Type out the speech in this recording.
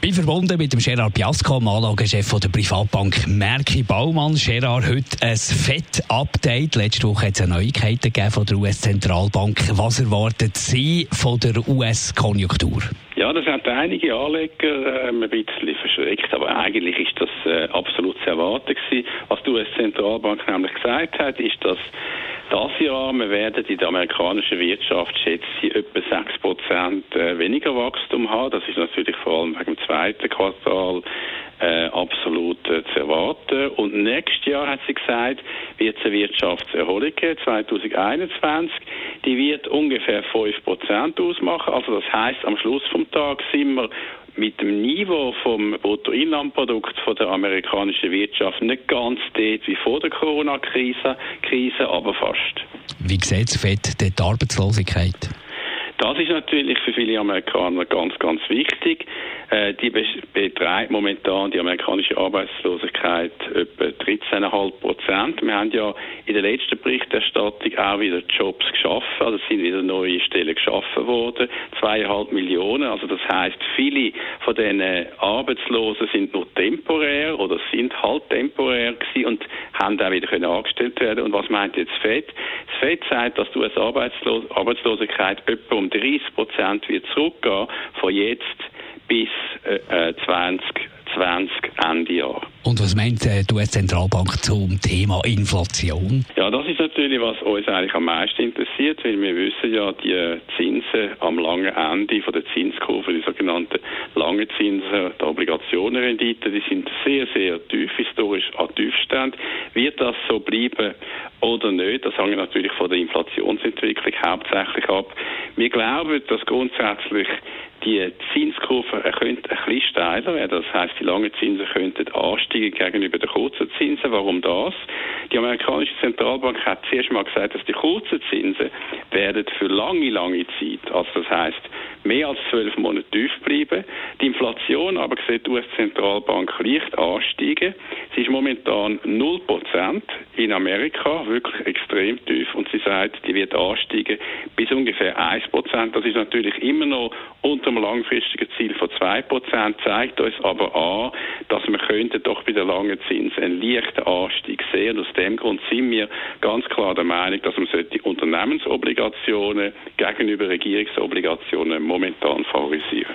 bin verbunden mit dem Gerard Piasco, dem Anlagechef der Privatbank Merki Baumann. Gerard, heute ein Fett-Update. Letzte Woche hat es Neuigkeiten gegeben von der US-Zentralbank. Was erwartet Sie von der US-Konjunktur? Ja, das hat einige Anleger äh, ein bisschen verschreckt, aber eigentlich ist das äh, absolut zu erwarten gewesen. Was die US-Zentralbank nämlich gesagt hat, ist, dass das Jahr wir werden in der amerikanischen Wirtschaft schätze ich etwa 6 Prozent äh, weniger Wachstum haben. Das ist natürlich vor allem wegen dem zweiten Quartal äh, absolut äh, zu erwarten. Und nächstes Jahr, hat sie gesagt, wird es eine Wirtschaftserholung geben, 2021. Die wird ungefähr 5% ausmachen. Also das heißt, am Schluss vom Tag sind wir mit dem Niveau vom Bruttoinlandprodukt von der amerikanischen Wirtschaft nicht ganz dort wie vor der Corona-Krise, Krise, aber fast. Wie sieht es Fett die Arbeitslosigkeit? Das ist natürlich für viele Amerikaner ganz, ganz wichtig. Äh, die betreibt momentan die amerikanische Arbeitslosigkeit etwa 13,5 Prozent. Wir haben ja in der letzten Berichterstattung auch wieder Jobs geschaffen, also sind wieder neue Stellen geschaffen worden, zweieinhalb Millionen. Also das heißt, viele von den Arbeitslosen sind nur temporär oder sind halt temporär gewesen und haben auch wieder können angestellt werden. Und was meint jetzt FED? Das FED sagt, dass die US-Arbeitslosigkeit etwa um 30 Prozent wird zurückgehen von jetzt bis äh, 2020 Ende Jahr. Und was meint äh, die US-Zentralbank zum Thema Inflation? Ist natürlich, was uns eigentlich am meisten interessiert, weil wir wissen ja, die Zinsen am langen Ende von der Zinskurve, die sogenannten langen Zinsen, die Obligationenrendite, die sind sehr, sehr tief, historisch an Tiefstand. Wird das so bleiben oder nicht? Das hängt natürlich von der Inflationsentwicklung hauptsächlich ab. Wir glauben, dass grundsätzlich die Zinskurve könnte ein bisschen steiler werden. Das heißt, die langen Zinsen könnten ansteigen gegenüber den kurzen Zinsen. Warum das? Die amerikanische Zentralbank hat zuerst mal gesagt, dass die kurzen Zinsen werden für lange, lange Zeit, also das heißt mehr als zwölf Monate tief bleiben. Die Inflation aber sieht die US-Zentralbank leicht ansteigen. Sie ist momentan 0% in Amerika, wirklich extrem tief. Und sie sagt, die wird ansteigen bis ungefähr 1%. Das ist natürlich immer noch unter dem langfristigen Ziel von 2%, zeigt uns aber an, dass wir könnten doch bei der langen Zinsen einen leichten Anstieg sehen. Und aus dem Grund sind wir ganz klar der Meinung, dass man die Unternehmensobligationen gegenüber Regierungsobligationen momentan favorisieren.